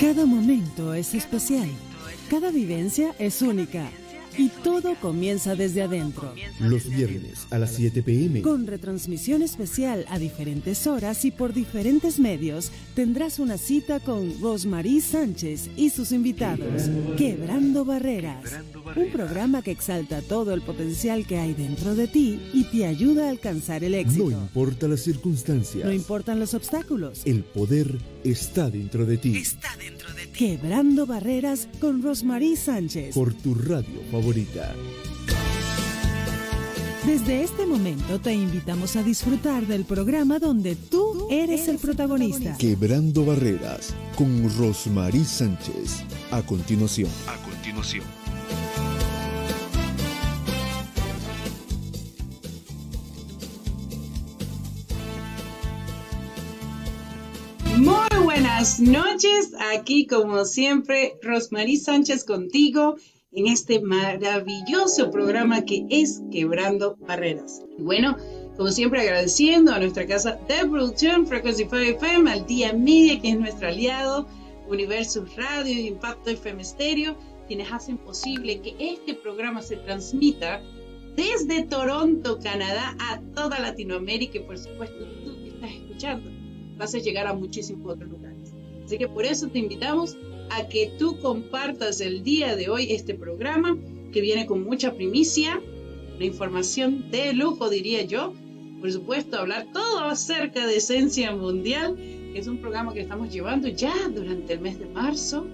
Cada momento es especial. Cada vivencia es única. Y todo comienza desde adentro. Los viernes a las 7 pm. Con retransmisión especial a diferentes horas y por diferentes medios, tendrás una cita con Rosmarie Sánchez y sus invitados. Quebrando Barreras. Un programa que exalta todo el potencial que hay dentro de ti y te ayuda a alcanzar el éxito. No importa las circunstancias. No importan los obstáculos. El poder está dentro de ti. Está dentro de ti. Quebrando Barreras con Rosmarie Sánchez. Por tu radio favorita. Desde este momento te invitamos a disfrutar del programa donde tú eres el protagonista. Quebrando Barreras con Rosmarie Sánchez. A continuación. A continuación. Buenas noches, aquí como siempre Rosmarie Sánchez contigo en este maravilloso programa que es Quebrando Barreras. Bueno, como siempre agradeciendo a nuestra casa de producción Frequency 5 FM, al Día Media que es nuestro aliado, Universo Radio y Impacto FM Stereo, quienes hacen posible que este programa se transmita desde Toronto, Canadá, a toda Latinoamérica y por supuesto tú que estás escuchando vas a llegar a muchísimos otros lugares. Así que por eso te invitamos a que tú compartas el día de hoy este programa que viene con mucha primicia, una información de lujo diría yo, por supuesto hablar todo acerca de Esencia Mundial, que es un programa que estamos llevando ya durante el mes de marzo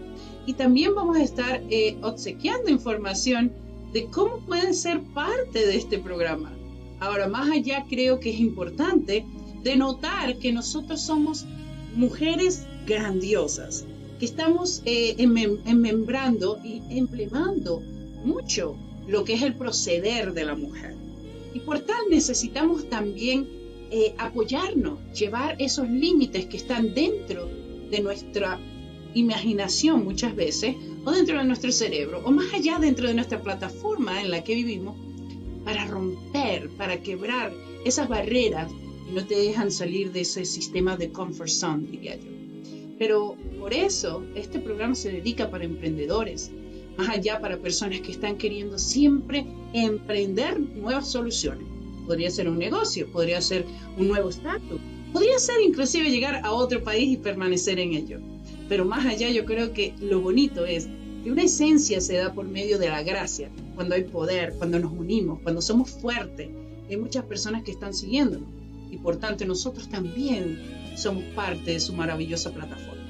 y también vamos a estar eh, obsequiando información de cómo pueden ser parte de este programa. Ahora, más allá creo que es importante de notar que nosotros somos mujeres grandiosas, que estamos eh, enmembrando y empleando mucho lo que es el proceder de la mujer. Y por tal necesitamos también eh, apoyarnos, llevar esos límites que están dentro de nuestra imaginación muchas veces, o dentro de nuestro cerebro, o más allá dentro de nuestra plataforma en la que vivimos, para romper, para quebrar esas barreras no te dejan salir de ese sistema de comfort zone, diría yo. Pero por eso este programa se dedica para emprendedores, más allá para personas que están queriendo siempre emprender nuevas soluciones. Podría ser un negocio, podría ser un nuevo estatus, podría ser inclusive llegar a otro país y permanecer en ello. Pero más allá yo creo que lo bonito es que una esencia se da por medio de la gracia, cuando hay poder, cuando nos unimos, cuando somos fuertes. Hay muchas personas que están siguiéndonos y por tanto nosotros también somos parte de su maravillosa plataforma.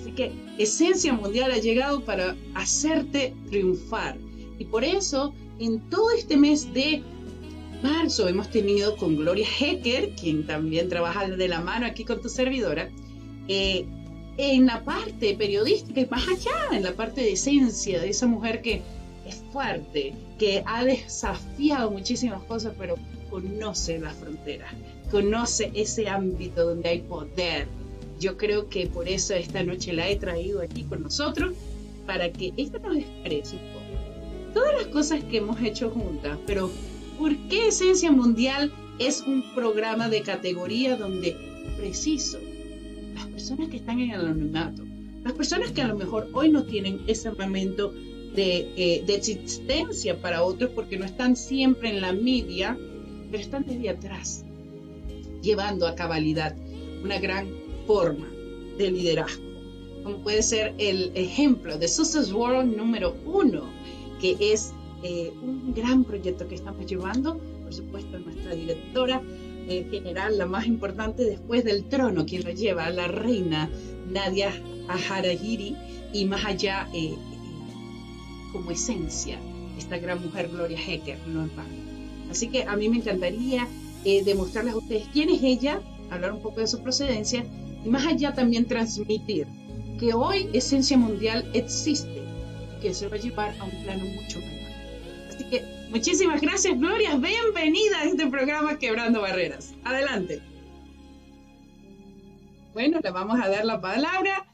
Así que Esencia Mundial ha llegado para hacerte triunfar y por eso en todo este mes de marzo hemos tenido con Gloria Hecker, quien también trabaja de la mano aquí con tu servidora, eh, en la parte periodística y más allá, en la parte de esencia de esa mujer que es fuerte, que ha desafiado muchísimas cosas, pero conoce las fronteras, conoce ese ámbito donde hay poder. Yo creo que por eso esta noche la he traído aquí con nosotros, para que ella nos exprese un poco todas las cosas que hemos hecho juntas, pero ¿por qué Esencia Mundial es un programa de categoría donde preciso las personas que están en el anonimato, las personas que a lo mejor hoy no tienen ese momento de, eh, de existencia para otros porque no están siempre en la media, pero están desde atrás, llevando a cabalidad una gran forma de liderazgo, como puede ser el ejemplo de Success World número uno, que es eh, un gran proyecto que estamos llevando, por supuesto nuestra directora eh, general, la más importante después del trono, quien lo lleva, la reina Nadia Aharahiri, y más allá eh, como esencia, esta gran mujer Gloria Hecker, no en vano. Así que a mí me encantaría eh, demostrarles a ustedes quién es ella, hablar un poco de su procedencia y más allá también transmitir que hoy Esencia Mundial existe que se va a llevar a un plano mucho mayor. Así que muchísimas gracias, Gloria. Bienvenida a este programa Quebrando Barreras. Adelante. Bueno, le vamos a dar la palabra.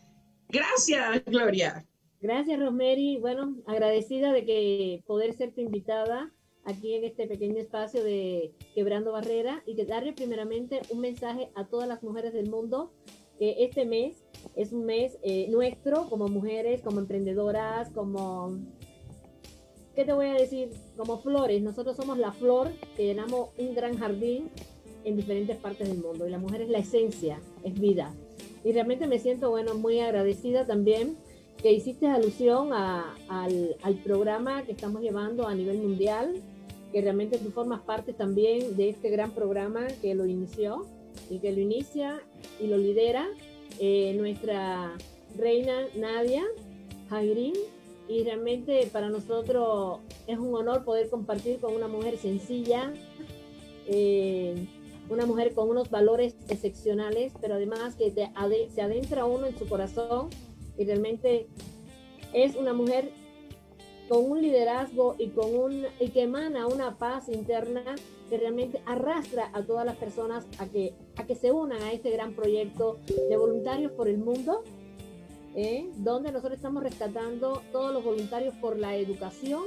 Gracias, Gloria. Gracias, Rosemary. Bueno, agradecida de que poder ser tu invitada aquí en este pequeño espacio de Quebrando Barrera y que darle primeramente un mensaje a todas las mujeres del mundo que este mes es un mes eh, nuestro como mujeres, como emprendedoras, como, ¿qué te voy a decir? Como flores. Nosotros somos la flor que llenamos un gran jardín en diferentes partes del mundo y la mujer es la esencia, es vida. Y realmente me siento, bueno, muy agradecida también que hiciste alusión al, al programa que estamos llevando a nivel mundial, que realmente tú formas parte también de este gran programa que lo inició y que lo inicia y lo lidera eh, nuestra reina Nadia Jairín. Y realmente para nosotros es un honor poder compartir con una mujer sencilla, eh, una mujer con unos valores excepcionales, pero además que se adentra uno en su corazón y realmente es una mujer con un liderazgo y, con un, y que emana una paz interna que realmente arrastra a todas las personas a que, a que se unan a este gran proyecto de voluntarios por el mundo, ¿eh? donde nosotros estamos rescatando todos los voluntarios por la educación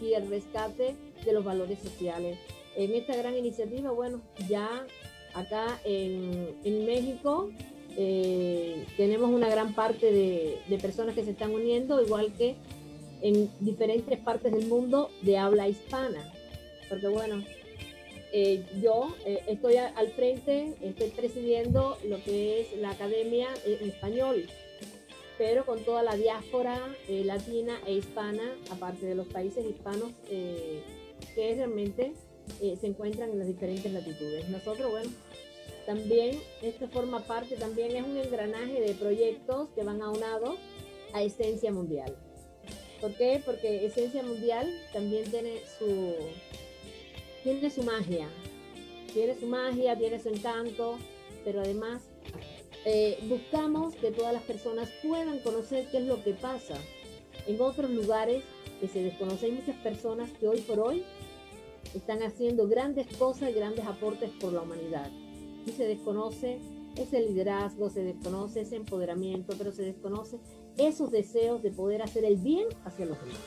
y el rescate de los valores sociales. En esta gran iniciativa, bueno, ya acá en, en México eh, tenemos una gran parte de, de personas que se están uniendo, igual que en diferentes partes del mundo de habla hispana. Porque bueno, eh, yo eh, estoy al frente, estoy presidiendo lo que es la academia en español, pero con toda la diáspora eh, latina e hispana, aparte de los países hispanos que realmente se encuentran en las diferentes latitudes. Nosotros, bueno, también esto forma parte, también es un engranaje de proyectos que van aunados a Esencia Mundial. ¿Por qué? Porque Esencia Mundial también tiene su, tiene su magia. Tiene su magia, tiene su encanto, pero además eh, buscamos que todas las personas puedan conocer qué es lo que pasa en otros lugares que se desconocen. Muchas personas que hoy por hoy están haciendo grandes cosas grandes aportes por la humanidad. Y se desconoce ese liderazgo, se desconoce ese empoderamiento, pero se desconoce esos deseos de poder hacer el bien hacia los demás.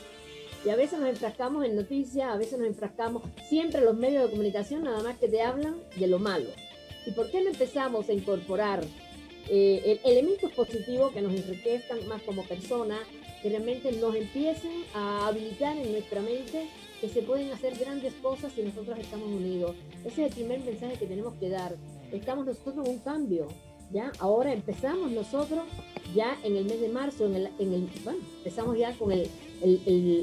Y a veces nos enfrascamos en noticias, a veces nos enfrascamos siempre en los medios de comunicación, nada más que te hablan de lo malo. ¿Y por qué no empezamos a incorporar eh, elementos positivos que nos enriquezcan más como personas, que realmente nos empiecen a habilitar en nuestra mente que se pueden hacer grandes cosas si nosotros estamos unidos? Ese es el primer mensaje que tenemos que dar. Estamos nosotros en un cambio, ¿ya? Ahora empezamos nosotros ya en el mes de marzo, en el, en el bueno, empezamos ya con el,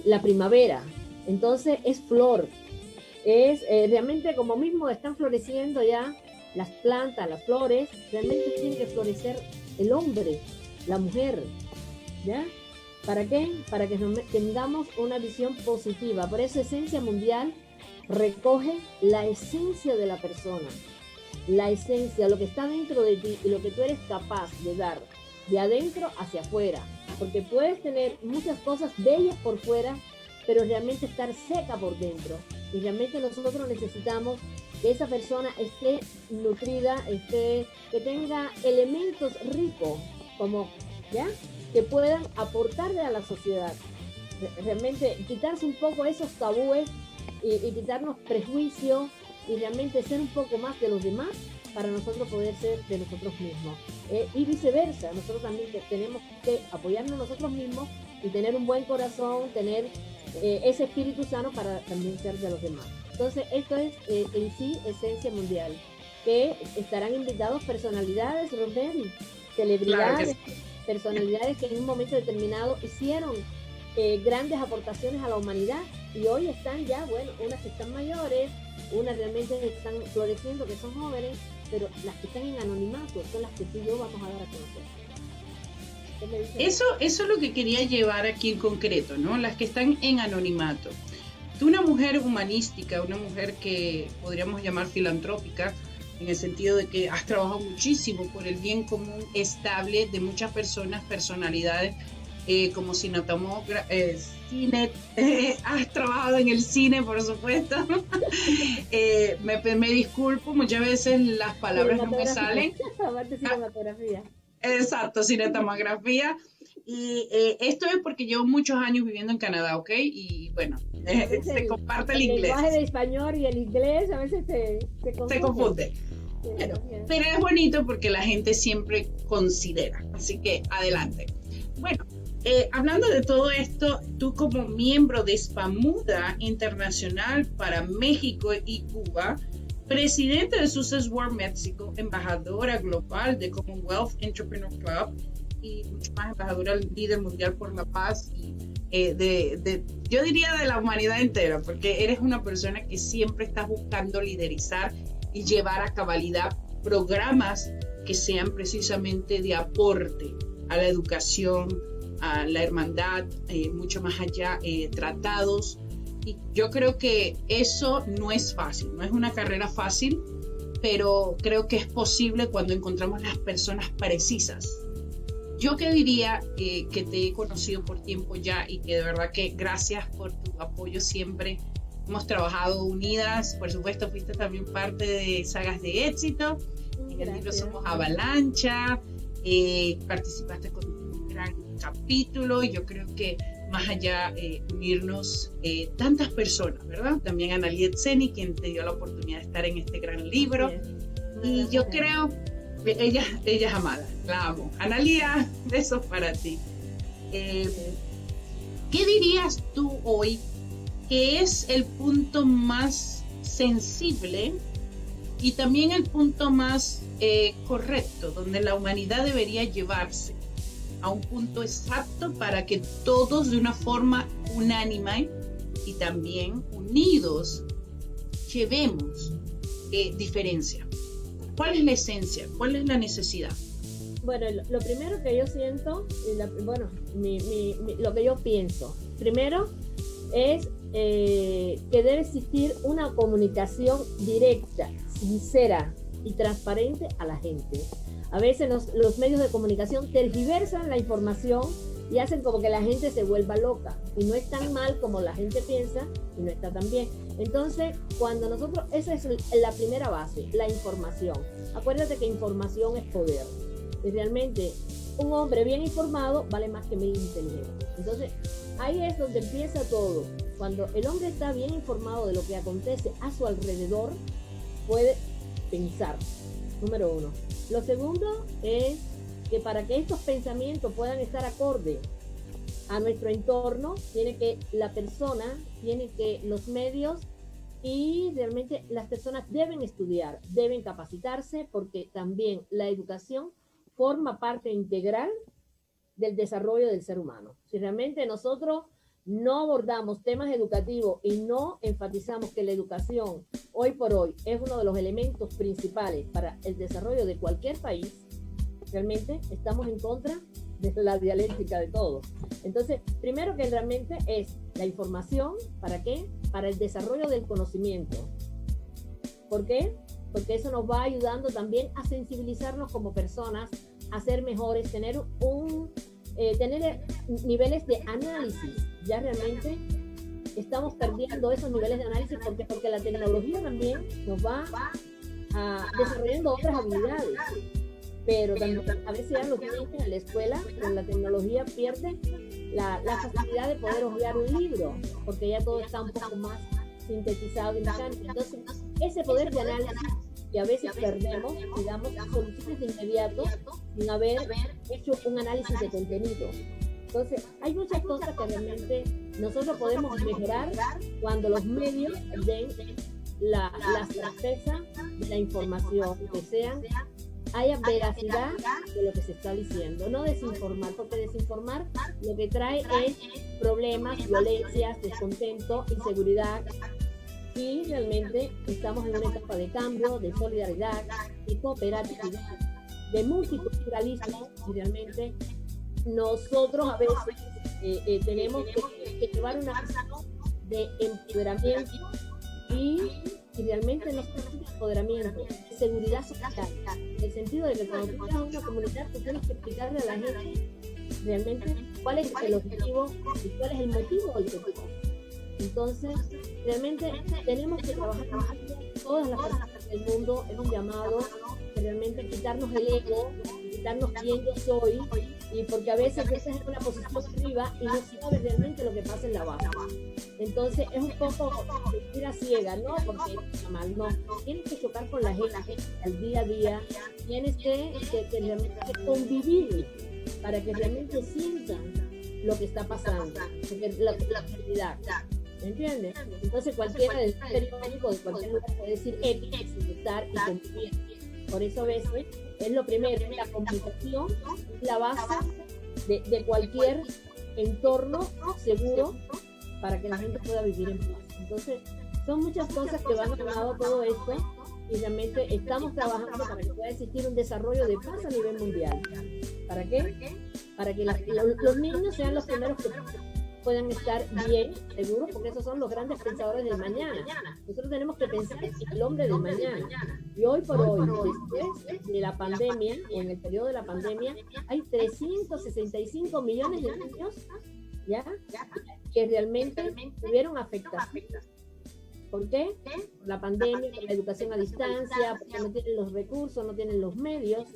la primavera. Entonces es flor. Es eh, realmente como mismo están floreciendo ya las plantas, las flores, realmente tiene que florecer el hombre, la mujer. ¿Ya? ¿Para qué? Para que tengamos una visión positiva. Por eso Esencia Mundial recoge la esencia de la persona, la esencia, lo que está dentro de ti y lo que tú eres capaz de dar de adentro hacia afuera, porque puedes tener muchas cosas bellas por fuera, pero realmente estar seca por dentro. Y realmente nosotros necesitamos que esa persona esté nutrida, esté, que tenga elementos ricos, como, ¿ya? Que puedan aportarle a la sociedad. Realmente quitarse un poco esos tabúes y, y quitarnos prejuicios y realmente ser un poco más de los demás para nosotros poder ser de nosotros mismos. Eh, y viceversa, nosotros también tenemos que apoyarnos nosotros mismos y tener un buen corazón, tener eh, ese espíritu sano para también ser de los demás. Entonces, esto es eh, en sí esencia mundial, que estarán invitados personalidades, Rosemary, celebridades, personalidades que en un momento determinado hicieron grandes aportaciones a la humanidad y hoy están ya, bueno, unas que están mayores, unas realmente están floreciendo, que son jóvenes, pero las que están en anonimato son las que tú y yo vamos a dar a conocer. Eso, eso es lo que quería llevar aquí en concreto, ¿no? Las que están en anonimato. Tú, una mujer humanística, una mujer que podríamos llamar filantrópica, en el sentido de que has trabajado muchísimo por el bien común estable de muchas personas, personalidades, eh, como cinetomógrafa, eh, cine, has trabajado en el cine, por supuesto. Eh, me, me, disculpo, muchas veces las palabras no me salen. cinematografía. exacto, cinematografía. Y eh, esto es porque llevo muchos años viviendo en Canadá, ¿ok? Y bueno, se comparte el, inglés. El lenguaje español y el inglés a veces se, se confunde. Se confunde. pero es bonito porque la gente siempre considera. Así que adelante. Bueno, eh, hablando de todo esto, tú como miembro de Spamuda Internacional para México y Cuba, presidente de Success World México, embajadora global de Commonwealth Entrepreneur Club y más embajadora líder mundial por la paz y eh, de, yo diría de la humanidad entera, porque eres una persona que siempre estás buscando liderizar y llevar a cabalidad programas que sean precisamente de aporte a la educación, a la hermandad, eh, mucho más allá, eh, tratados. Y yo creo que eso no es fácil, no es una carrera fácil, pero creo que es posible cuando encontramos las personas precisas yo que diría que te he conocido por tiempo ya y que de verdad que gracias por tu apoyo siempre. Hemos trabajado unidas, por supuesto fuiste también parte de Sagas de Éxito, en el libro Somos Avalancha, eh, participaste con capítulo y yo creo que más allá eh, unirnos eh, tantas personas, ¿verdad? También Analiet Seni, quien te dio la oportunidad de estar en este gran libro. Y yo creo ella, ella es amada, la amo. Analía, besos para ti. Eh, ¿Qué dirías tú hoy que es el punto más sensible y también el punto más correcto, donde la humanidad debería llevarse a un punto exacto para que todos de una forma unánime y también unidos llevemos eh, diferencia? ¿Cuál es la esencia? ¿Cuál es la necesidad? Bueno, lo, primero que yo siento, bueno, lo que yo pienso, primero es eh, que debe existir una comunicación directa, sincera y transparente a la gente. A veces los, medios de comunicación tergiversan la información y hacen como que la gente se vuelva loca. Y no es tan mal como la gente piensa y no está tan bien. Entonces, cuando nosotros, esa es la primera base, la información. Acuérdate que información es poder. Y realmente un hombre bien informado vale más que mil inteligentes. Entonces, ahí es donde empieza todo. Cuando el hombre está bien informado de lo que acontece a su alrededor, puede pensar. Número uno. Lo segundo es que para que estos pensamientos puedan estar acorde a nuestro entorno, tiene que la persona, tiene que los medios y realmente las personas deben estudiar, deben capacitarse porque también la educación forma parte integral del desarrollo del ser humano. Si realmente nosotros no abordamos temas educativos y no enfatizamos que la educación hoy por hoy es uno de los elementos principales para el desarrollo de cualquier país, realmente estamos en contra de la dialéctica de todo. Entonces, primero que realmente es la información, ¿para qué? Para el desarrollo del conocimiento. ¿Por qué? Porque eso nos va ayudando también a sensibilizarnos como personas, a ser mejores, tener un eh, tener niveles de análisis. Ya realmente estamos perdiendo esos niveles de análisis porque, porque la tecnología también nos va a, desarrollando otras habilidades pero también a veces ya lo tienen en la escuela, con la tecnología pierde la, facilidad de poder ojear un libro, porque ya todo está un poco más sintetizado y mecánico. Entonces, ese poder de análisis que a veces perdemos, digamos, soluciones de inmediato sin haber hecho un análisis de contenido. Entonces, hay muchas cosas que realmente nosotros podemos mejorar cuando los medios den la, la certeza de la información, que sean haya veracidad de lo que se está diciendo, no desinformar, porque desinformar lo que trae es problemas, violencias, descontento, inseguridad. Y realmente estamos en una etapa de cambio, de solidaridad, de cooperatividad, de multiculturalismo y realmente nosotros a veces eh, eh, tenemos que, llevar una de empoderamiento y y realmente no es empoderamiento, seguridad social. En el sentido de que cuando tú estás en una comunidad, tú tienes que explicarle a la gente realmente cuál es el objetivo y cuál es el motivo del objetivo. Entonces, realmente tenemos que trabajar todas las personas del mundo, es un llamado realmente quitarnos el ego, preguntarnos quién yo soy y porque a veces veces en una posición arriba y no sabes realmente lo que pasa en la baja. Entonces es un poco a ciega, ¿no? Porque mal, no. Tienes que chocar con la gente al día a día, tienes que, que, convivir para que realmente sientan lo que está pasando, la, la realidad. ¿Me entiendes? Entonces cualquiera del periódico de cualquier lugar puede decir ética, estar y convivir. Por eso ves, es lo primero, la comunicación, la base de, cualquier entorno seguro para que la gente pueda vivir en paz. Entonces, son muchas cosas que van a todo esto y realmente estamos trabajando para que pueda existir un desarrollo de paz a nivel mundial. ¿Para qué? Para que los niños sean los primeros que puedan estar bien, seguros, porque esos son los grandes pensadores del mañana. Nosotros tenemos que pensar en el hombre del mañana. Y hoy por hoy, después de la pandemia, o en el periodo de la pandemia, hay 365 millones de niños ¿ya? que realmente tuvieron afectación. ¿Por qué? la pandemia, por la educación a distancia, porque no tienen los recursos, no tienen los medios.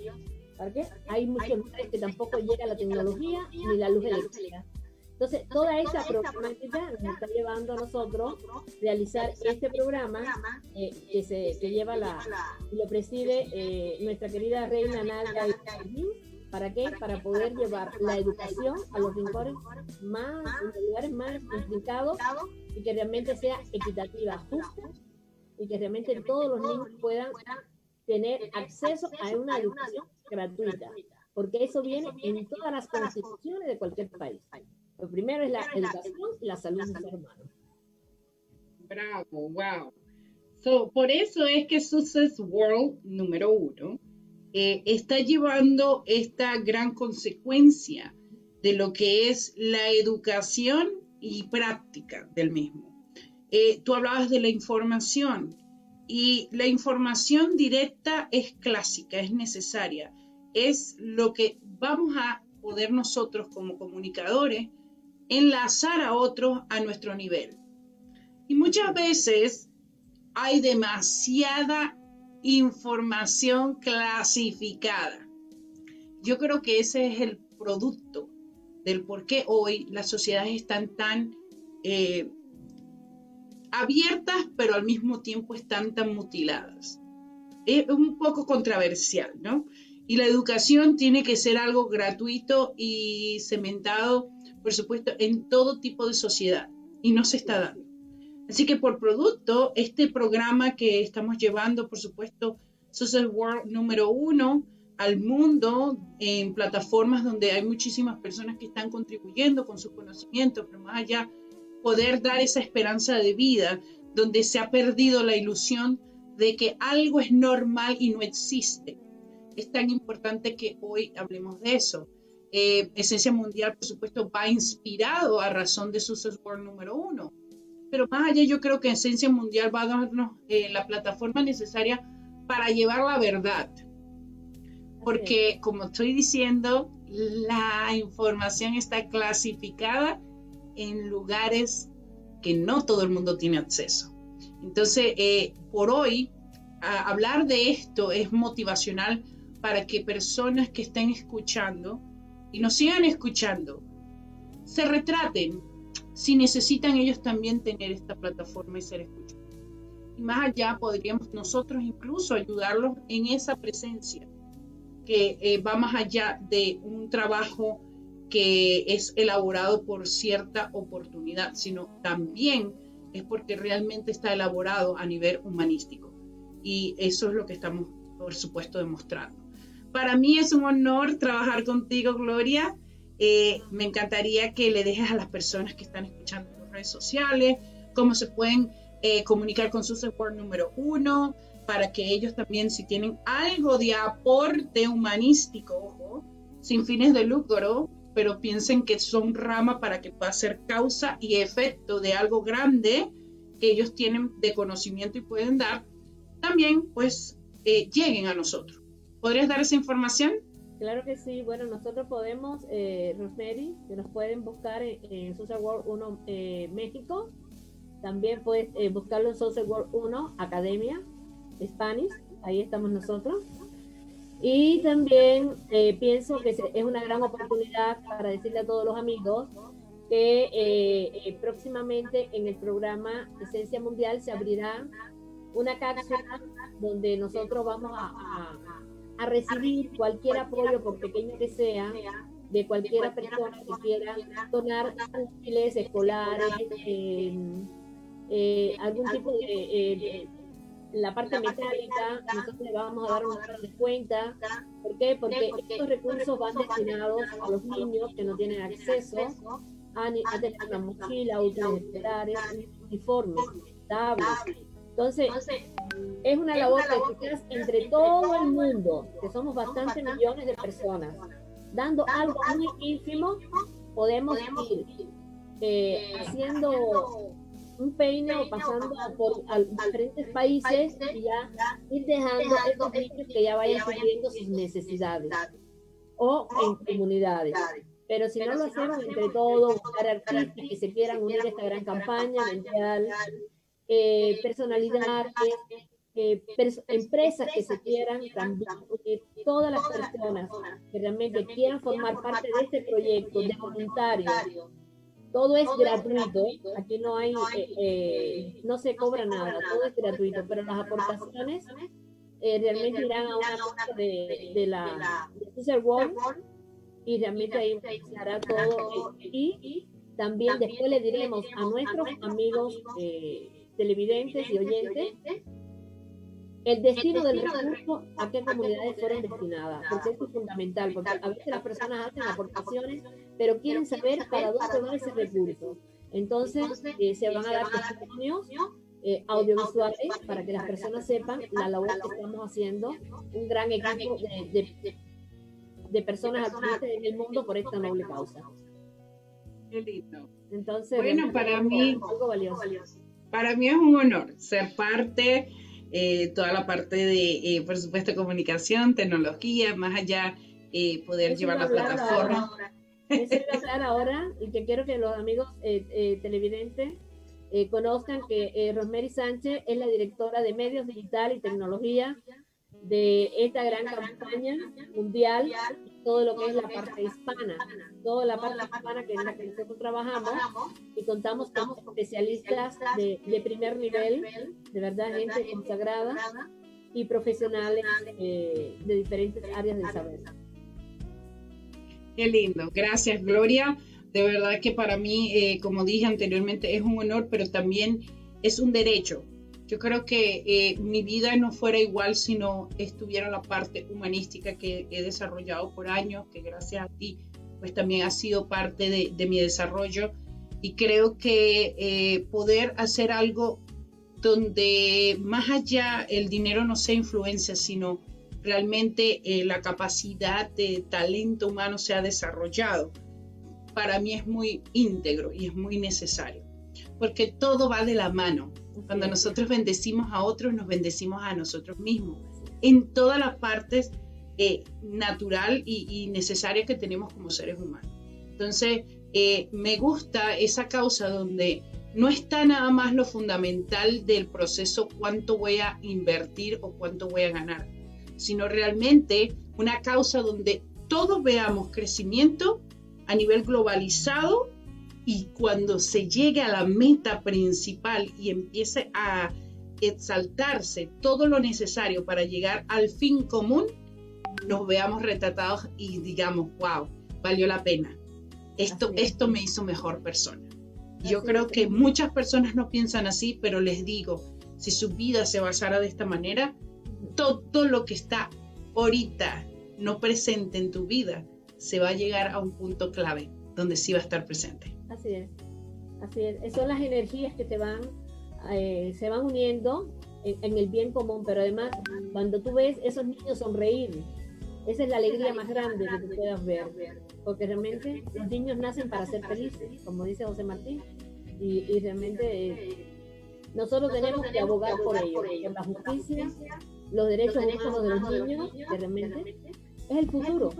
¿Para qué? Hay muchos lugares que tampoco llega la tecnología ni la luz eléctrica. Entonces, toda esta problemática nos está llevando a nosotros realizar este programa eh, que se que lleva la lo preside eh, nuestra querida reina Nalga ¿Para qué? Para poder llevar la educación a los rincones más, los lugares más complicados y que realmente sea equitativa, justa y que realmente todos los niños puedan tener acceso a una educación gratuita, porque eso viene en todas las constituciones de cualquier país. Lo primero es la educación y la salud del ser humano. Bravo, wow. So, por eso es que Success World número uno eh, está llevando esta gran consecuencia de lo que es la educación y práctica del mismo. Eh, tú hablabas de la información y la información directa es clásica, es necesaria, es lo que vamos a poder nosotros como comunicadores enlazar a otros a nuestro nivel. Y muchas veces hay demasiada información clasificada. Yo creo que ese es el producto del por qué hoy las sociedades están tan eh, abiertas, pero al mismo tiempo están tan mutiladas. Es un poco controversial, ¿no? Y la educación tiene que ser algo gratuito y cementado por supuesto, en todo tipo de sociedad y no se está dando. Así que por producto, este programa que estamos llevando, por supuesto, Social World número uno al mundo en plataformas donde hay muchísimas personas que están contribuyendo con sus conocimientos, pero más allá, poder dar esa esperanza de vida donde se ha perdido la ilusión de que algo es normal y no existe. Es tan importante que hoy hablemos de eso. Eh, Esencia Mundial, por supuesto, va inspirado a razón de su World número uno. Pero más allá, yo creo que Esencia Mundial va a darnos eh, la plataforma necesaria para llevar la verdad. Porque, como estoy diciendo, la información está clasificada en lugares que no todo el mundo tiene acceso. Entonces, eh, por hoy, hablar de esto es motivacional para que personas que estén escuchando y nos sigan escuchando, se retraten si necesitan ellos también tener esta plataforma y ser escuchados. Y más allá podríamos nosotros incluso ayudarlos en esa presencia que eh, va más allá de un trabajo que es elaborado por cierta oportunidad, sino también es porque realmente está elaborado a nivel humanístico. Y eso es lo que estamos, por supuesto, demostrando. Para mí es un honor trabajar contigo, Gloria. Eh, me encantaría que le dejes a las personas que están escuchando las redes sociales cómo se pueden eh, comunicar con su support número uno, para que ellos también, si tienen algo de aporte humanístico, ojo, sin fines de lucro, pero piensen que son rama para que pueda ser causa y efecto de algo grande que ellos tienen de conocimiento y pueden dar, también pues eh, lleguen a nosotros. ¿Podrías dar esa información? Claro que sí. Bueno, nosotros podemos, eh, Rosemary, que nos pueden buscar en, Social World 1 eh, México. También puedes eh, buscarlo en Social World 1 Academia Spanish. Ahí estamos nosotros. Y también eh, pienso que es una gran oportunidad para decirle a todos los amigos que eh, eh, próximamente en el programa Esencia Mundial se abrirá una cápsula donde nosotros vamos a, a, recibir cualquier apoyo, por pequeño que sea, de cualquier persona que quiera donar útiles escolares, eh, algún tipo de la parte metálica, nosotros le vamos a dar una cuenta. ¿Por qué? Porque estos recursos van destinados a los niños que no tienen acceso a, a tener una mochila, útiles escolares, uniformes, tablas. Entonces, es una labor que eficaz entre todo el mundo, que somos bastantes millones de personas. Dando algo muy ínfimo, podemos ir eh, haciendo un peine o pasando por diferentes países y ya ir dejando a estos niños que ya vayan cubriendo sus necesidades o en comunidades. Pero si no lo hacemos entre todos, buscar artistas que se quieran unir a esta gran campaña mundial, eh, personalidades, eh, empresas que se quieran también unir, todas las personas que realmente quieran formar parte de este proyecto de voluntarios todo es gratuito, aquí no hay, eh, eh, no se cobra nada, todo es gratuito, pero las aportaciones eh, realmente irán a una parte de, de la de World y realmente ahí hará todo. Y también después le diremos a nuestros amigos televidentes y oyentes el destino del recurso a qué comunidades fueron destinadas, porque eso es fundamental, porque a veces las personas hacen aportaciones, pero quieren saber para dónde va ese recurso. Entonces, eh, se van a dar testimonios eh, audiovisuales para que las personas sepan la labor que estamos haciendo, un gran equipo de, de, personas en el mundo por esta noble causa. Qué lindo. Entonces, bueno, para mí, algo valioso. Para mí es un honor ser parte eh, toda la parte de, eh, por supuesto, comunicación, tecnología, más allá, eh, poder llevar la plataforma. Eso iba a hablar ahora y que quiero que los amigos televidentes conozcan que Rosemary Sánchez es la directora de medios digital y tecnología de esta gran campaña mundial, todo lo que es la parte hispana, toda la parte hispana que es la que nosotros trabajamos y contamos con especialistas de, primer nivel, de verdad, gente consagrada y profesionales eh, de diferentes áreas del saber. Qué lindo, gracias Gloria. De verdad que para mí, eh, como dije anteriormente, es un honor, pero también es un derecho yo creo que eh, mi vida no fuera igual si no estuviera la parte humanística que he desarrollado por años, que gracias a ti pues también ha sido parte de, mi desarrollo. Y creo que eh, poder hacer algo donde más allá el dinero no sea influencia, sino realmente eh, la capacidad de talento humano se ha desarrollado, para mí es muy íntegro y es muy necesario, porque todo va de la mano. Cuando nosotros bendecimos a otros, nos bendecimos a nosotros mismos, en todas las partes eh, natural y, necesaria que tenemos como seres humanos. Entonces, eh, me gusta esa causa donde no está nada más lo fundamental del proceso cuánto voy a invertir o cuánto voy a ganar, sino realmente una causa donde todos veamos crecimiento a nivel globalizado y cuando se llegue a la meta principal y empiece a exaltarse todo lo necesario para llegar al fin común, nos veamos retratados y digamos, wow, valió la pena. Esto, esto me hizo mejor persona. Yo creo que muchas personas no piensan así, pero les digo, si su vida se basara de esta manera, todo lo que está ahorita no presente en tu vida se va a llegar a un punto clave donde sí va a estar presente. Así es, así es. Son las energías que te van, eh, se van uniendo en, el bien común, pero además cuando tú ves esos niños sonreír, esa es la alegría más grande que tú puedas ver, porque realmente los niños nacen para ser felices, como dice José Martín, y, realmente eh, nosotros tenemos que abogar por ellos, por la justicia, los derechos humanos de los niños, que realmente es el futuro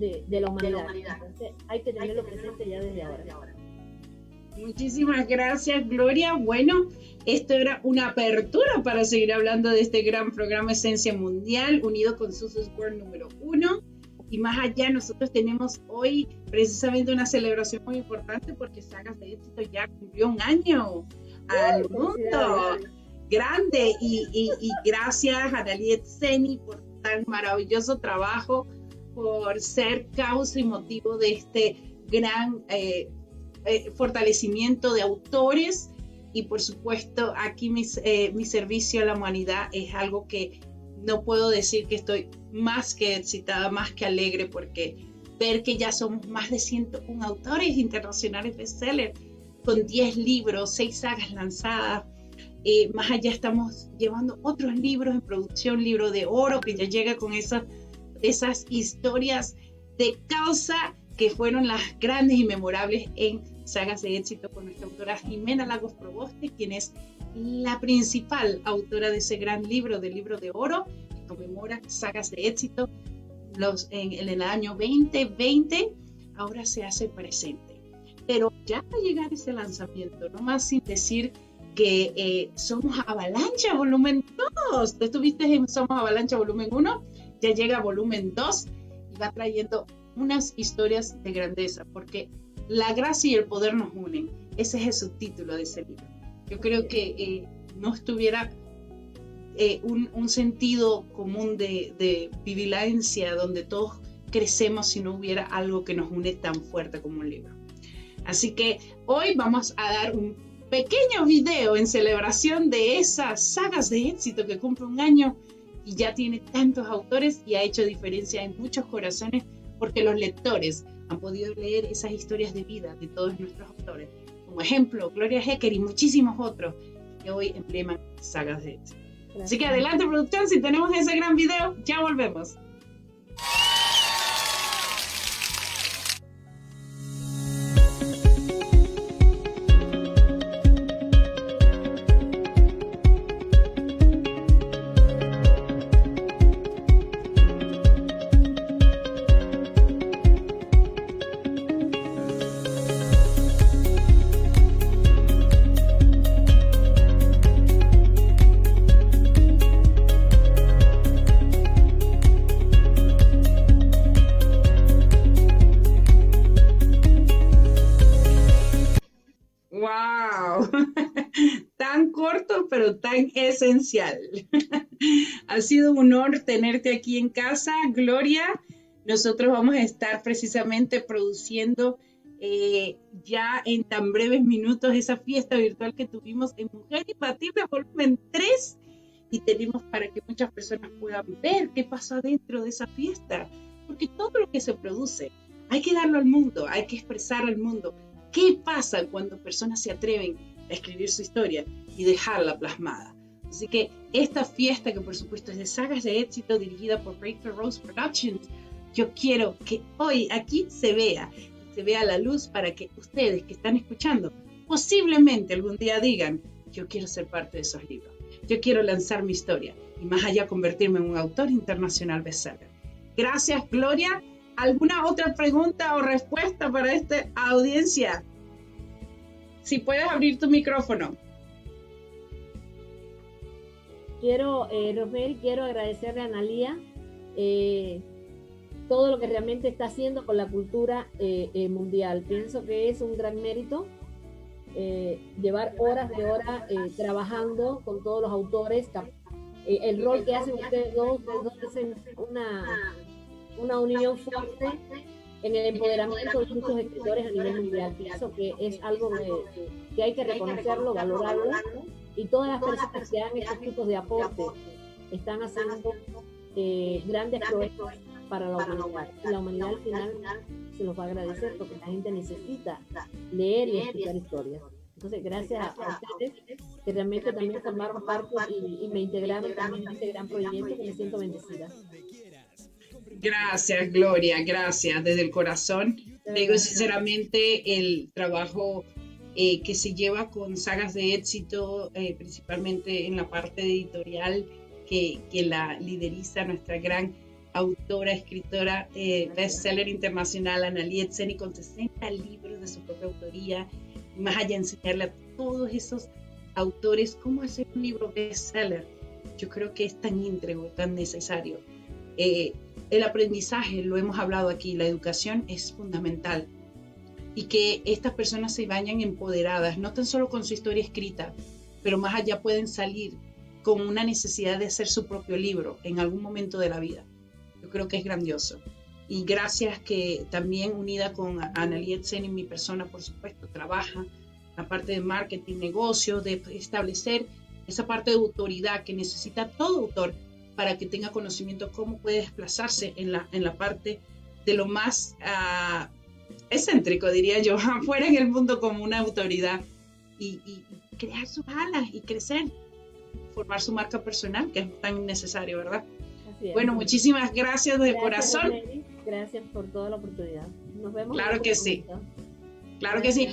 de, la humanidad. Entonces hay que tenerlo presente ya desde ahora. Muchísimas gracias, Gloria. Bueno, esto era una apertura para seguir hablando de este gran programa Esencia Mundial, unido con Susus World número uno. Y más allá, nosotros tenemos hoy precisamente una celebración muy importante porque Sagas de Éxito ya cumplió un año al mundo grande. Y, y, gracias a Daliet Seni por tan maravilloso trabajo, por ser causa y motivo de este gran eh, eh, fortalecimiento de autores. Y por supuesto, aquí eh, mi servicio a la humanidad es algo que no puedo decir que estoy más que excitada, más que alegre, porque ver que ya somos más de 101 autores internacionales bestseller, con 10 libros, 6 sagas lanzadas. Eh, más allá estamos llevando otros libros en producción, libro de oro que ya llega con esas, esas historias de causa que fueron las grandes y memorables en sagas de éxito con nuestra autora Jimena Lagos Proboste, quien es la principal autora de ese gran libro, del libro de oro, que conmemora sagas de éxito los, en, el año 2020, ahora se hace presente. Pero ya va a llegar ese lanzamiento, no más sin decir que eh, Somos Avalancha volumen 2. Tú estuviste en Somos Avalancha volumen 1, ya llega volumen 2 y va trayendo unas historias de grandeza, porque la gracia y el poder nos unen. Ese es el subtítulo de ese libro. Yo creo que eh, no estuviera eh, un, sentido común de, de vigilancia donde todos crecemos si no hubiera algo que nos une tan fuerte como un libro. Así que hoy vamos a dar un pequeño video en celebración de esas sagas de éxito que cumple un año y ya tiene tantos autores y ha hecho diferencia en muchos corazones porque los lectores han podido leer esas historias de vida de todos nuestros autores como ejemplo Gloria Hecker y muchísimos otros que hoy emplean sagas de éxito. Así que adelante producción, si tenemos ese gran video, ya volvemos. Esencial. ha sido un honor tenerte aquí en casa, Gloria. Nosotros vamos a estar precisamente produciendo eh, ya en tan breves minutos esa fiesta virtual que tuvimos en Mujer Imbatible Volumen 3 y tenemos para que muchas personas puedan ver qué pasa dentro de esa fiesta, porque todo lo que se produce hay que darlo al mundo, hay que expresar al mundo. ¿Qué pasa cuando personas se atreven escribir su historia y dejarla plasmada? Así que esta fiesta, que por supuesto es de sagas de éxito dirigida por Breakthrough Rose Productions, yo quiero que hoy aquí se vea, se vea la luz para que ustedes que están escuchando posiblemente algún día digan, yo quiero ser parte de esos libros, yo quiero lanzar mi historia y más allá convertirme en un autor internacional bestseller. Gracias, Gloria. ¿Alguna otra pregunta o respuesta para esta audiencia? Si puedes abrir tu micrófono. Quiero, eh, quiero agradecerle a Analia eh, todo lo que realmente está haciendo con la cultura eh, eh, mundial. Pienso que es un gran mérito llevar horas de hora trabajando con todos los autores. el rol que hacen ustedes dos, hacen una, una unión fuerte en el empoderamiento de muchos escritores a nivel mundial. Pienso que es algo que, hay que reconocerlo, valorarlo y todas las personas que han estos tipos de aportes están haciendo eh, grandes proyectos para la humanidad. Y la humanidad al final se los va a agradecer porque la gente necesita leer y escuchar historias. Entonces, gracias a ustedes que realmente también formaron parte y, me integraron también en este gran proyecto que me siento bendecida. Gracias, Gloria, gracias desde el corazón. Digo sinceramente, el trabajo eh, que se lleva con sagas de éxito, eh, principalmente en la parte editorial que, que la lideriza nuestra gran autora, escritora, eh, bestseller internacional, Annalie Etseni, con 60 libros de su propia autoría, más allá de enseñarle a todos esos autores cómo hacer un libro bestseller, yo creo que es tan íntegro, tan necesario. Eh, el aprendizaje, lo hemos hablado aquí, la educación es fundamental y que estas personas se vayan empoderadas, no tan solo con su historia escrita, pero más allá pueden salir con una necesidad de hacer su propio libro en algún momento de la vida. Yo creo que es grandioso. Y gracias que también unida con Analia Zen y mi persona, por supuesto, trabaja la parte de marketing, negocio, de establecer esa parte de autoridad que necesita todo autor para que tenga conocimiento cómo puede desplazarse en la, en la parte de lo más uh, excéntrico, diría yo, afuera en el mundo como una autoridad y, y, crear sus alas y crecer, formar su marca personal, que es tan necesario, ¿verdad? Bueno, muchísimas gracias de corazón. Gracias por toda la oportunidad. Nos vemos. Claro que sí. Claro que sí.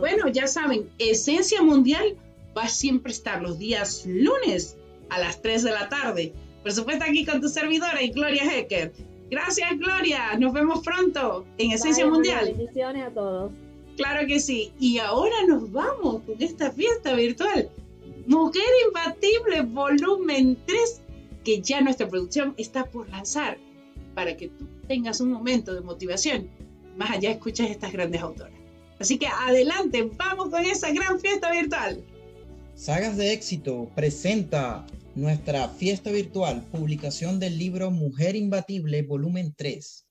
Bueno, ya saben, Esencia Mundial va a siempre estar los días lunes a las 3 de la tarde. Por supuesto, aquí con tu servidora y Gloria Hecker. Gracias, Gloria. Nos vemos pronto en Esencia Mundial. Bendiciones a todos. Claro que sí. Y ahora nos vamos con esta fiesta virtual. Mujer Imbatible, volumen 3, que ya nuestra producción está por lanzar para que tú tengas un momento de motivación. Más allá escuchas estas grandes autoras. Así que adelante, vamos con esa gran fiesta virtual. Sagas de éxito presenta nuestra fiesta virtual, publicación del libro Mujer Imbatible, volumen 3.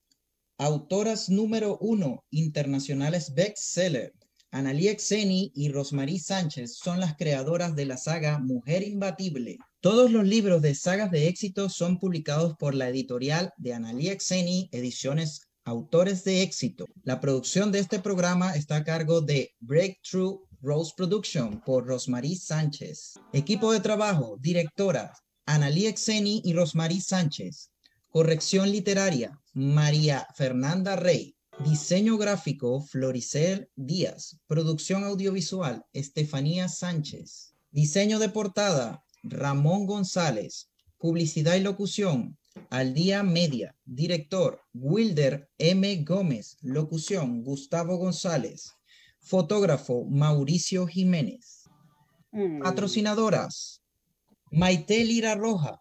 Autoras número 1, internacionales bestseller. Analia Xeni y Rosmarie Sánchez son las creadoras de la saga Mujer Imbatible. Todos los libros de sagas de éxito son publicados por la editorial de Analia Xeni, Ediciones Autores de Éxito. La producción de este programa está a cargo de Breakthrough Rose Production por Rosmarie Sánchez. Equipo de trabajo, directora, Analí Exeni y Rosmarie Sánchez. Corrección literaria, María Fernanda Rey. Diseño gráfico, Floricel Díaz. Producción audiovisual, Estefanía Sánchez. Diseño de portada, Ramón González. Publicidad y locución, Al Día Media. Director, Wilder M. Gómez. Locución, Gustavo González. Fotógrafo Mauricio Jiménez. Mm. Patrocinadoras. Maite Lira Roja.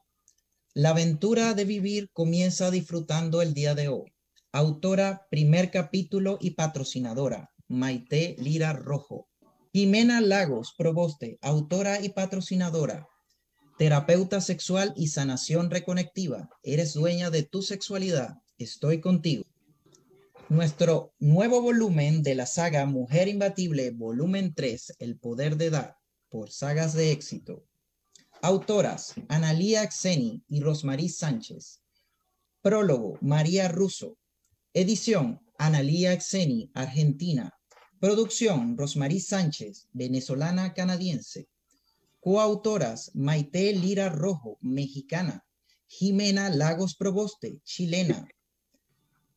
La aventura de vivir comienza disfrutando el día de hoy. Autora, primer capítulo y patrocinadora. Maite Lira Rojo. Jimena Lagos, proboste, autora y patrocinadora. Terapeuta sexual y sanación reconectiva. Eres dueña de tu sexualidad. Estoy contigo. Nuestro nuevo volumen de la saga Mujer Imbatible, volumen 3, El Poder de Dar, por Sagas de Éxito. Autoras, Analía Xeni y Rosmarie Sánchez. Prólogo, María Russo. Edición, Analía Xeni, Argentina. Producción, Rosmarie Sánchez, venezolana canadiense. Coautoras, Maite Lira Rojo, mexicana. Jimena Lagos Proboste, chilena.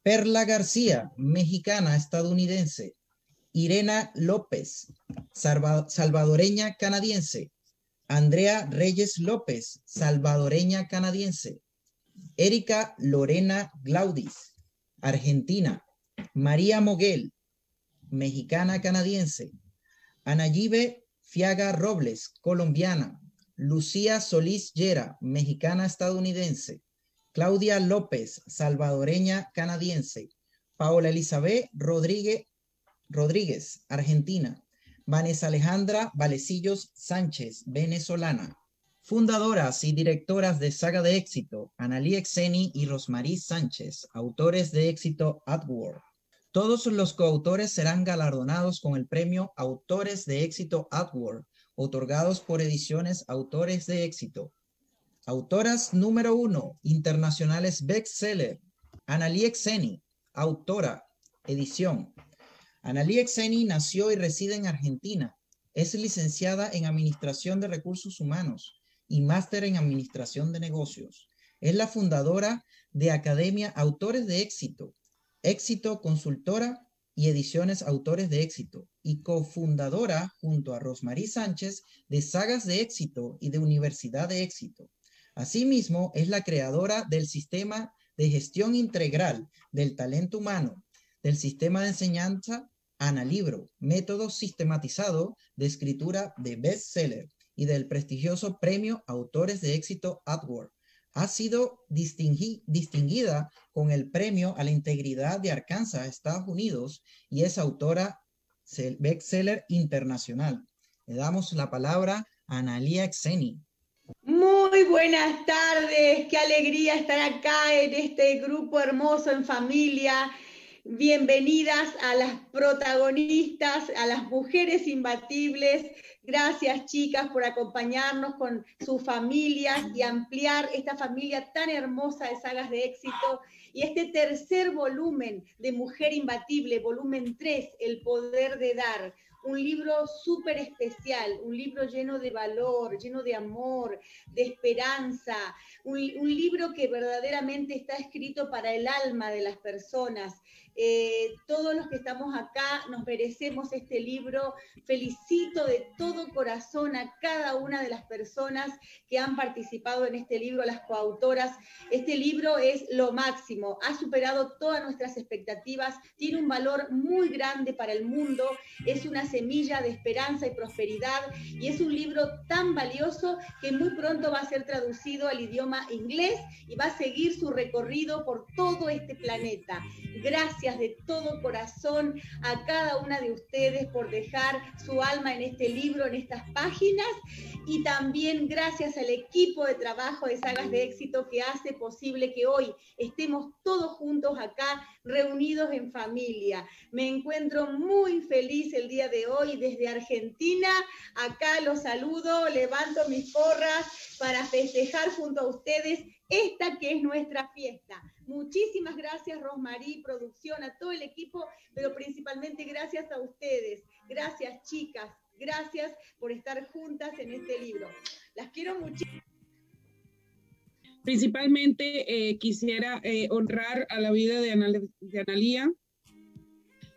Perla García, mexicana estadounidense. Irena López, salvadoreña canadiense. Andrea Reyes López, salvadoreña canadiense. Erika Lorena Glaudis, argentina. María Moguel, mexicana canadiense. Anayibe Fiaga Robles, colombiana. Lucía Solís Llera, mexicana estadounidense. Claudia López, salvadoreña canadiense. Paola Elizabeth Rodríguez, argentina. Vanessa Alejandra Valecillos Sánchez, venezolana. Fundadoras y directoras de Saga de Éxito, Analí Exeni y Rosmarie Sánchez, autores de éxito AdWord. Todos los coautores serán galardonados con el premio Autores de Éxito AdWord, otorgados por Ediciones Autores de Éxito, Autoras número uno, internacionales bestseller. Analí Exeni, autora, edición. Analí Exeni nació y reside en Argentina. Es licenciada en Administración de Recursos Humanos y máster en Administración de Negocios. Es la fundadora de Academia Autores de Éxito, Éxito Consultora y Ediciones Autores de Éxito, y cofundadora junto a Rosmarie Sánchez de Sagas de Éxito y de Universidad de Éxito. Asimismo, es la creadora del sistema de gestión integral del talento humano, del sistema de enseñanza Ana Libro, método sistematizado de escritura de bestseller y del prestigioso premio Autores de Éxito AdWord. Ha sido distinguida con el premio a la integridad de Arkansas, Estados Unidos, y es autora bestseller internacional. Le damos la palabra a Analia Xeni. Muy buenas tardes, qué alegría estar acá en este grupo hermoso en familia. Bienvenidas a las protagonistas, a las mujeres imbatibles. Gracias chicas por acompañarnos con sus familias y ampliar esta familia tan hermosa de sagas de éxito. Y este tercer volumen de Mujer Imbatible, volumen 3, El Poder de Dar, un libro súper especial, un libro lleno de valor, lleno de amor, de esperanza, un, un, libro que verdaderamente está escrito para el alma de las personas. Eh, todos los que estamos acá nos merecemos este libro. Felicito de todo corazón a cada una de las personas que han participado en este libro, las coautoras. Este libro es lo máximo, ha superado todas nuestras expectativas, tiene un valor muy grande para el mundo, es una semilla de esperanza y prosperidad y es un libro tan valioso que muy pronto va a ser traducido al idioma inglés y va a seguir su recorrido por todo este planeta. Gracias de todo corazón a cada una de ustedes por dejar su alma en este libro, en estas páginas. Y también gracias al equipo de trabajo de Sagas de Éxito que hace posible que hoy estemos todos juntos acá, reunidos en familia. Me encuentro muy feliz el día de hoy desde Argentina. Acá los saludo, levanto mis porras para festejar junto a ustedes esta que es nuestra fiesta. Muchísimas gracias, Rosmarí, producción, a todo el equipo, pero principalmente gracias a ustedes. Gracias, chicas. Gracias por estar juntas en este libro. Las quiero muchísimo. Principalmente eh, quisiera eh, honrar a la vida de, de Analía.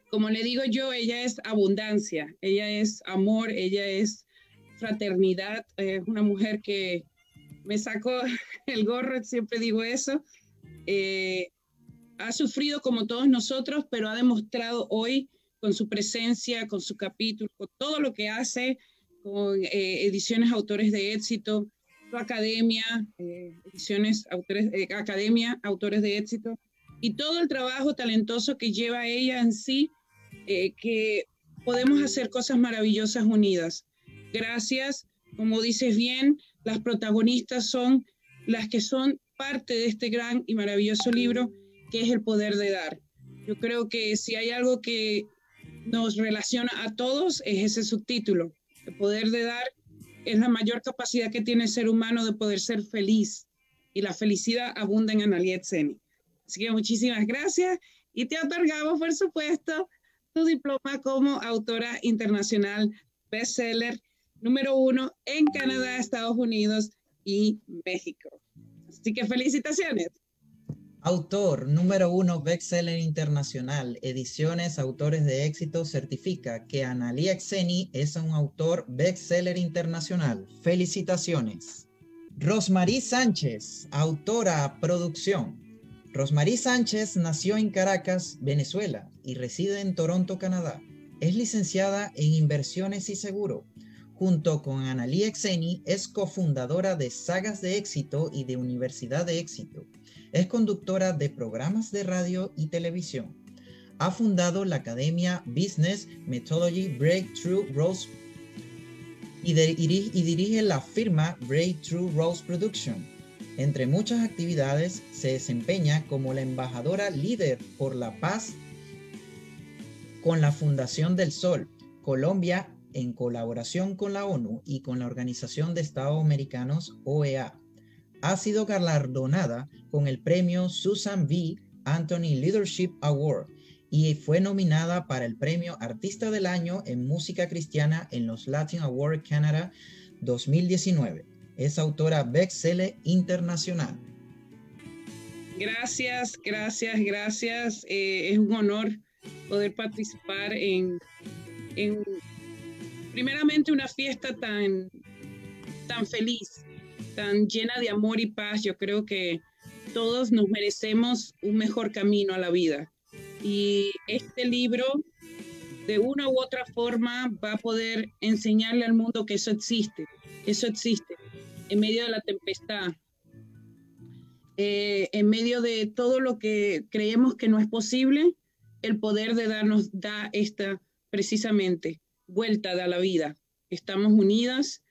Como le digo yo, ella es abundancia, ella es amor, ella es fraternidad, es una mujer que me sacó el gorro, siempre digo eso. Eh, ha sufrido como todos nosotros, pero ha demostrado hoy con su presencia, con su capítulo, con todo lo que hace, con eh, ediciones autores de éxito, su academia, eh, ediciones autores, academia, autores de éxito, y todo el trabajo talentoso que lleva ella en sí, que podemos hacer cosas maravillosas unidas. Gracias, como dices bien, las protagonistas son las que son parte de este gran y maravilloso libro que es el poder de dar. Yo creo que si hay algo que nos relaciona a todos es ese subtítulo. El poder de dar es la mayor capacidad que tiene el ser humano de poder ser feliz y la felicidad abunda en Analiet Seni. Así que muchísimas gracias y te otorgamos, por supuesto, tu diploma como autora internacional bestseller número uno en Canadá, Estados Unidos y México. Así que felicitaciones. Autor número uno bestseller internacional, Ediciones Autores de Éxito certifica que Analia Xeni es un autor bestseller internacional. Felicitaciones. Rosmarie Sánchez, autora, producción. Rosmarie Sánchez nació en Caracas, Venezuela y reside en Toronto, Canadá. Es licenciada en Inversiones y Seguro Junto con Analí Exeni, es cofundadora de Sagas de Éxito y de Universidad de Éxito. Es conductora de programas de radio y televisión. Ha fundado la Academia Business Methodology Breakthrough Rose y, y dirige la firma Breakthrough Rose Production. Entre muchas actividades, se desempeña como la embajadora líder por la paz con la Fundación del Sol, Colombia en colaboración con la ONU y con la Organización de Estados Americanos, OEA. Ha sido galardonada con el premio Susan V. Anthony Leadership Award y fue nominada para el premio Artista del Año en Música Cristiana en los Latin Award Canada 2019. Es autora bestseller internacional. Gracias, gracias, gracias. Eh, es un honor poder participar en, en primeramente una fiesta tan, tan feliz, tan llena de amor y paz. Yo creo que todos nos merecemos un mejor camino a la vida. Y este libro de una u otra forma va a poder enseñarle al mundo que eso existe, que eso existe en medio de la tempestad, eh, en medio de todo lo que creemos que no es posible, el poder de darnos da esta precisamente vuelta a la vida. Estamos unidas,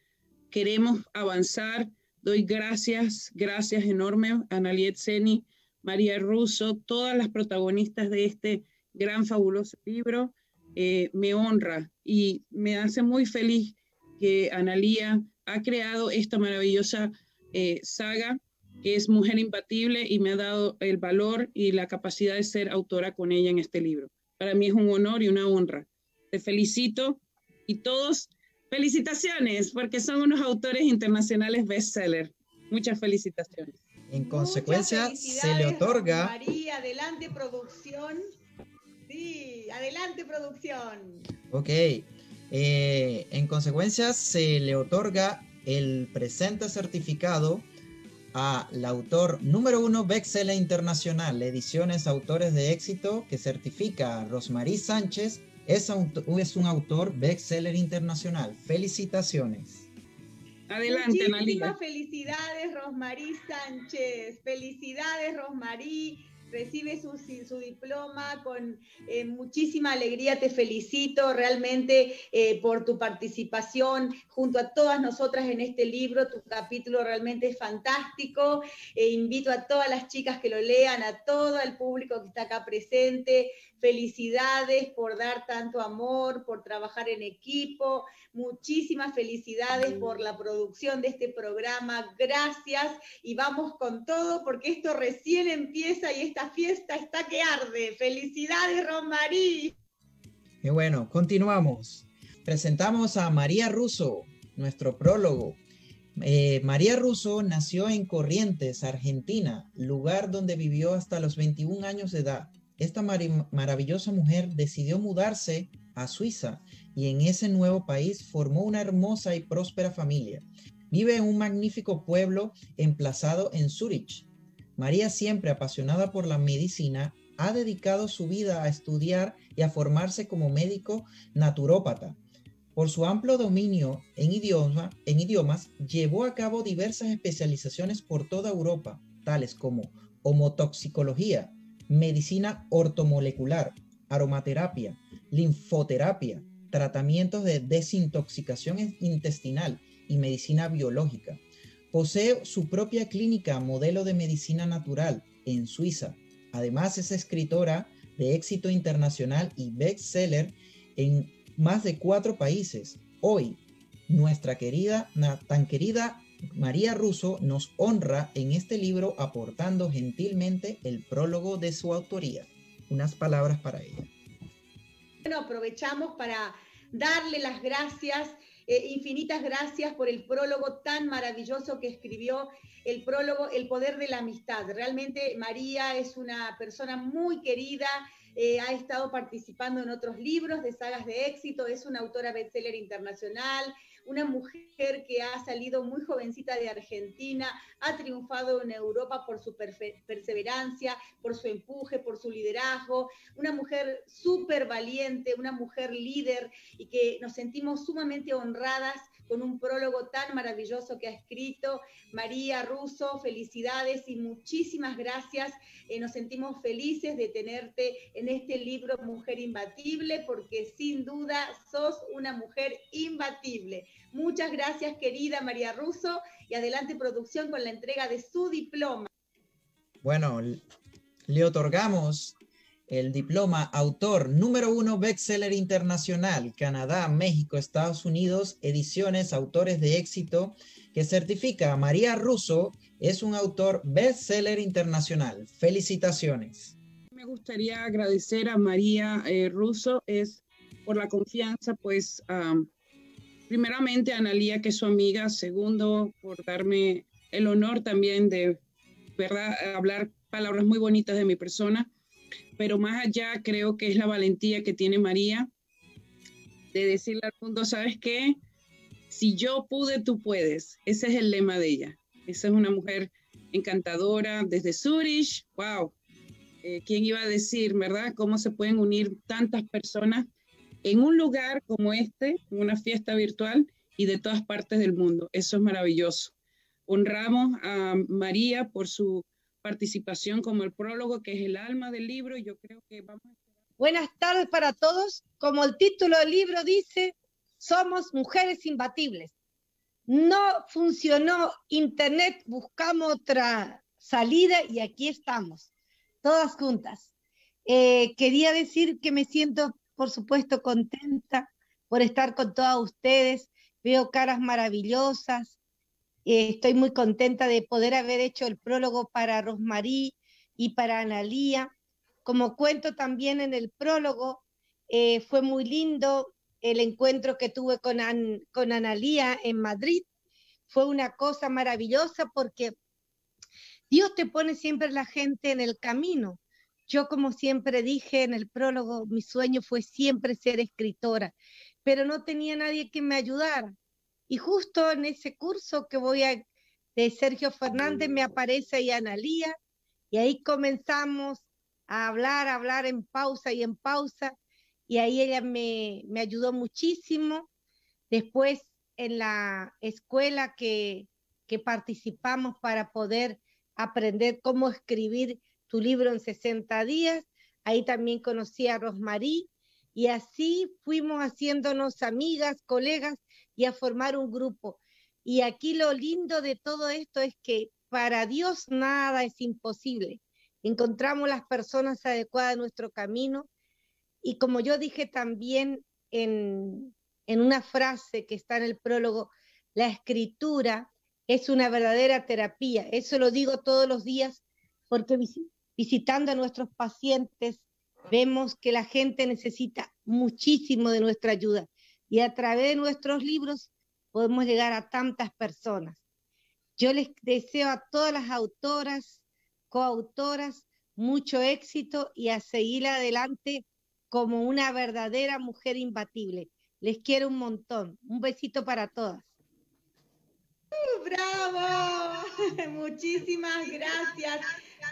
queremos avanzar. Doy gracias, gracias enormes a Naliet Seni, María Russo, todas las protagonistas de este gran, fabuloso libro. Eh, me honra y me hace muy feliz que Analía ha creado esta maravillosa eh, saga que es Mujer Imbatible y me ha dado el valor y la capacidad de ser autora con ella en este libro. Para mí es un honor y una honra. Te felicito y todos, felicitaciones, porque son unos autores internacionales bestseller. Muchas felicitaciones. En consecuencia, se le otorga... María, adelante producción. Sí, adelante producción. Ok. Eh, en consecuencia, se le otorga el presente certificado al autor número uno Bestseller Internacional, Ediciones Autores de Éxito, que certifica a Rosmarie Sánchez, es, es un autor bestseller internacional. Felicitaciones. Adelante, Muchísimas felicidades, Rosmarie Sánchez. Felicidades, Rosmarie recibe su, su diploma con eh, muchísima alegría. Te felicito realmente eh, por tu participación junto a todas nosotras en este libro. Tu capítulo realmente es fantástico. E invito a todas las chicas que lo lean, a todo el público que está acá presente. Felicidades por dar tanto amor, por trabajar en equipo. Muchísimas felicidades por la producción de este programa. Gracias y vamos con todo porque esto recién empieza y esta fiesta está que arde. Felicidades, Rosmarí. Y bueno, continuamos. Presentamos a María Russo, nuestro prólogo. Eh, María Russo nació en Corrientes, Argentina, lugar donde vivió hasta los 21 años de edad esta maravillosa mujer decidió mudarse a Suiza y en ese nuevo país formó una hermosa y próspera familia. Vive en un magnífico pueblo emplazado en Zurich. María, siempre apasionada por la medicina, ha dedicado su vida a estudiar y a formarse como médico naturópata. Por su amplio dominio en, en idiomas, llevó a cabo diversas especializaciones por toda Europa, tales como homotoxicología, medicina ortomolecular, aromaterapia, linfoterapia, tratamientos de desintoxicación intestinal y medicina biológica. Posee su propia clínica modelo de medicina natural en Suiza. Además es escritora de éxito internacional y bestseller en más de cuatro países. Hoy, nuestra querida, tan querida María Russo nos honra en este libro aportando gentilmente el prólogo de su autoría. Unas palabras para ella. Bueno, aprovechamos para darle las gracias, eh, infinitas gracias por el prólogo tan maravilloso que escribió, el prólogo El Poder de la Amistad. Realmente María es una persona muy querida, eh, ha estado participando en otros libros de sagas de éxito, es una autora bestseller internacional, una mujer que ha salido muy jovencita de Argentina, ha triunfado en Europa por su perseverancia, por su empuje, por su liderazgo, una mujer súper valiente, una mujer líder y que nos sentimos sumamente honradas con un prólogo tan maravilloso que ha escrito. María Russo, felicidades y muchísimas gracias. Eh, nos sentimos felices de tenerte en este libro Mujer Imbatible, porque sin duda sos una mujer imbatible. Muchas gracias, querida María Russo, y adelante producción con la entrega de su diploma. Bueno, le otorgamos el diploma autor número uno bestseller internacional, Canadá, México, Estados Unidos, ediciones, autores de éxito, que certifica a María Russo, es un autor bestseller internacional. Felicitaciones. Me gustaría agradecer a María eh, Russo es por la confianza, pues primeramente a Analía, que es su amiga, segundo, por darme el honor también de verdad hablar palabras muy bonitas de mi persona pero más allá creo que es la valentía que tiene María de decirle al mundo, ¿sabes qué? Si yo pude, tú puedes. Ese es el lema de ella. Esa es una mujer encantadora desde Zurich. ¡Wow! Eh, ¿Quién iba a decir, verdad? ¿Cómo se pueden unir tantas personas en un lugar como este, una fiesta virtual y de todas partes del mundo. Eso es maravilloso. Honramos a María por su participación como el prólogo, que es el alma del libro, yo creo que vamos a... Buenas tardes para todos. Como el título del libro dice, somos mujeres imbatibles. No funcionó Internet, buscamos otra salida y aquí estamos, todas juntas. Eh, quería decir que me siento, por supuesto, contenta por estar con todas ustedes. Veo caras maravillosas. Eh, estoy muy contenta de poder haber hecho el prólogo para Rosmarí y para Analía. Como cuento también en el prólogo, eh, fue muy lindo el encuentro que tuve con, con Analía en Madrid. Fue una cosa maravillosa porque Dios te pone siempre la gente en el camino. Yo, como siempre dije en el prólogo, mi sueño fue siempre ser escritora, pero no tenía nadie que me ayudara. Y justo en ese curso que voy a de Sergio Fernández me aparece ahí Analía y ahí comenzamos a hablar, a hablar en pausa y en pausa y ahí ella me, me ayudó muchísimo. Después en la escuela que, que participamos para poder aprender cómo escribir tu libro en 60 días. Ahí también conocí a Rosmarí y así fuimos haciéndonos amigas, colegas y a formar un grupo. Y aquí lo lindo de todo esto es que para Dios nada es imposible. Encontramos las personas adecuadas en nuestro camino y como yo dije también en, en una frase que está en el prólogo, la escritura es una verdadera terapia. Eso lo digo todos los días porque visitando a nuestros pacientes vemos que la gente necesita muchísimo de nuestra ayuda y a través de nuestros libros podemos llegar a tantas personas. Yo les deseo a todas las autoras, coautoras, mucho éxito y a seguir adelante como una verdadera mujer imbatible. Les quiero un montón. Un besito para todas. ¡Bravo! Muchísimas gracias.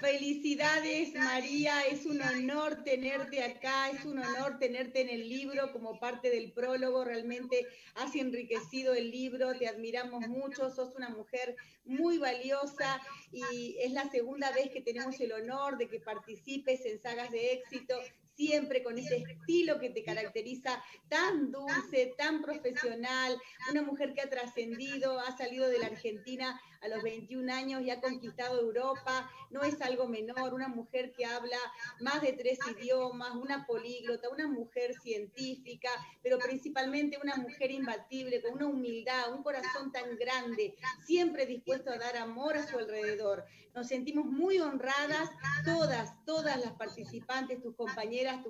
Felicidades María, es un honor tenerte acá, es un honor tenerte en el libro como parte del prólogo, realmente has enriquecido el libro, te admiramos mucho, sos una mujer muy valiosa y es la segunda vez que tenemos el honor de que participes en sagas de éxito siempre con ese estilo que te caracteriza, tan dulce, tan profesional, una mujer que ha trascendido, ha salido de la Argentina a los 21 años y ha conquistado Europa, no es algo menor, una mujer que habla más de tres idiomas, una políglota, una mujer científica, pero principalmente una mujer imbatible, con una humildad, un corazón tan grande, siempre dispuesto a dar amor a su alrededor. Nos sentimos muy honradas, todas, todas las participantes, tus compañeras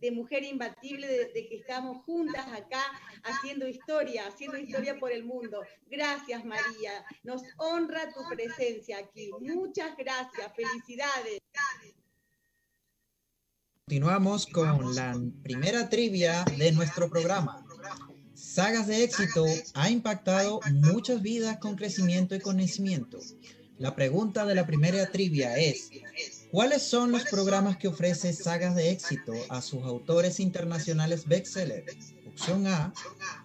de Mujer Imbatible, de, de que estamos juntas acá haciendo historia, haciendo historia por el mundo. Gracias, María. Nos honra tu presencia aquí. Muchas gracias. Felicidades. Continuamos con la primera trivia de nuestro programa. Sagas de éxito ha impactado muchas vidas con crecimiento y conocimiento. La pregunta de la primera trivia es, ¿cuáles son los programas que ofrece Sagas de éxito a sus autores internacionales bestseller? Opción A,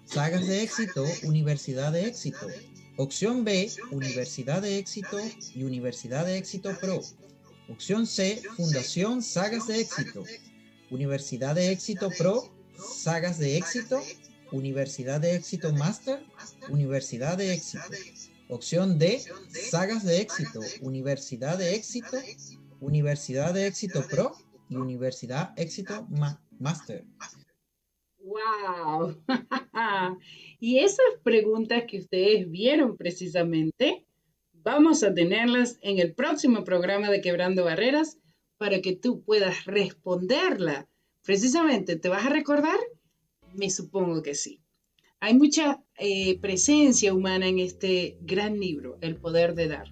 Sagas de éxito, Universidad de éxito. Opción B, Universidad de éxito y Universidad de éxito Pro. Opción C, Fundación Sagas de éxito. Universidad de éxito Pro, Sagas de éxito, Universidad de éxito Master, Universidad de éxito. Opción D, sagas de éxito, Universidad de éxito, Universidad de éxito Pro y Universidad éxito Master. ¡Wow! y esas preguntas que ustedes vieron precisamente, vamos a tenerlas en el próximo programa de Quebrando Barreras para que tú puedas responderla. Precisamente, ¿te vas a recordar? Me supongo que sí. Hay mucha eh, presencia humana en este gran libro, El Poder de Dar.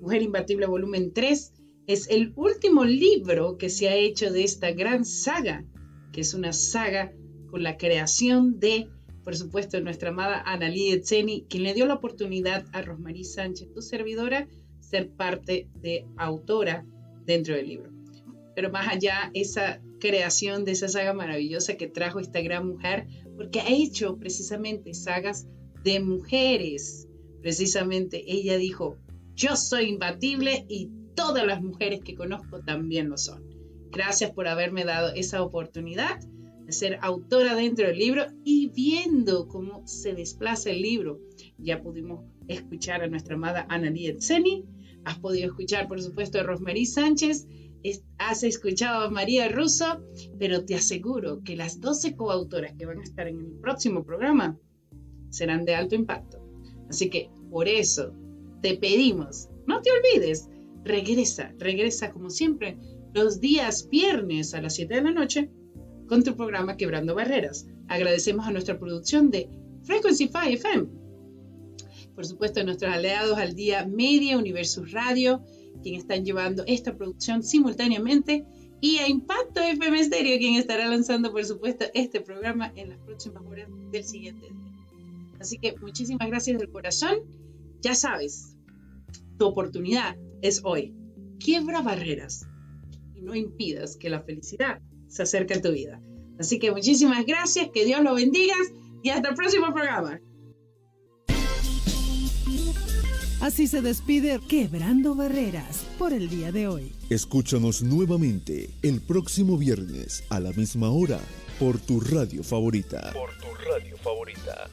Mujer Imbatible Volumen 3 es el último libro que se ha hecho de esta gran saga, que es una saga la creación de, por supuesto, nuestra amada Analí Etzeni, quien le dio la oportunidad a Rosmarie Sánchez, tu servidora, ser parte de autora dentro del libro. Pero más allá, esa creación de esa saga maravillosa que trajo esta gran mujer, porque ha hecho precisamente sagas de mujeres. Precisamente ella dijo, yo soy imbatible y todas las mujeres que conozco también lo son. Gracias por haberme dado esa oportunidad de ser autora dentro del libro y viendo cómo se desplaza el libro. Ya pudimos escuchar a nuestra amada Analia Zeni, has podido escuchar por supuesto a Rosmarie Sánchez, has escuchado a María Russo, pero te aseguro que las 12 coautoras que van a estar en el próximo programa serán de alto impacto. Así que por eso te pedimos, no te olvides, regresa, regresa como siempre los días viernes a las 7 de la noche con tu programa Quebrando Barreras. Agradecemos a nuestra producción de Frequency 5 FM. Por supuesto, a nuestros aliados al día Media, Universus Radio, quien están llevando esta producción simultáneamente, y a Impacto FM Stereo, quien estará lanzando, por supuesto, este programa en las próximas horas del siguiente día. Así que muchísimas gracias del corazón. Ya sabes, tu oportunidad es hoy. Quiebra barreras y no impidas que la felicidad se acerque a tu vida. Así que muchísimas gracias, que Dios lo bendiga y hasta el próximo programa. Así se despide Quebrando Barreras por el día de hoy. Escúchanos nuevamente el próximo viernes a la misma hora por tu radio favorita. Por tu radio favorita.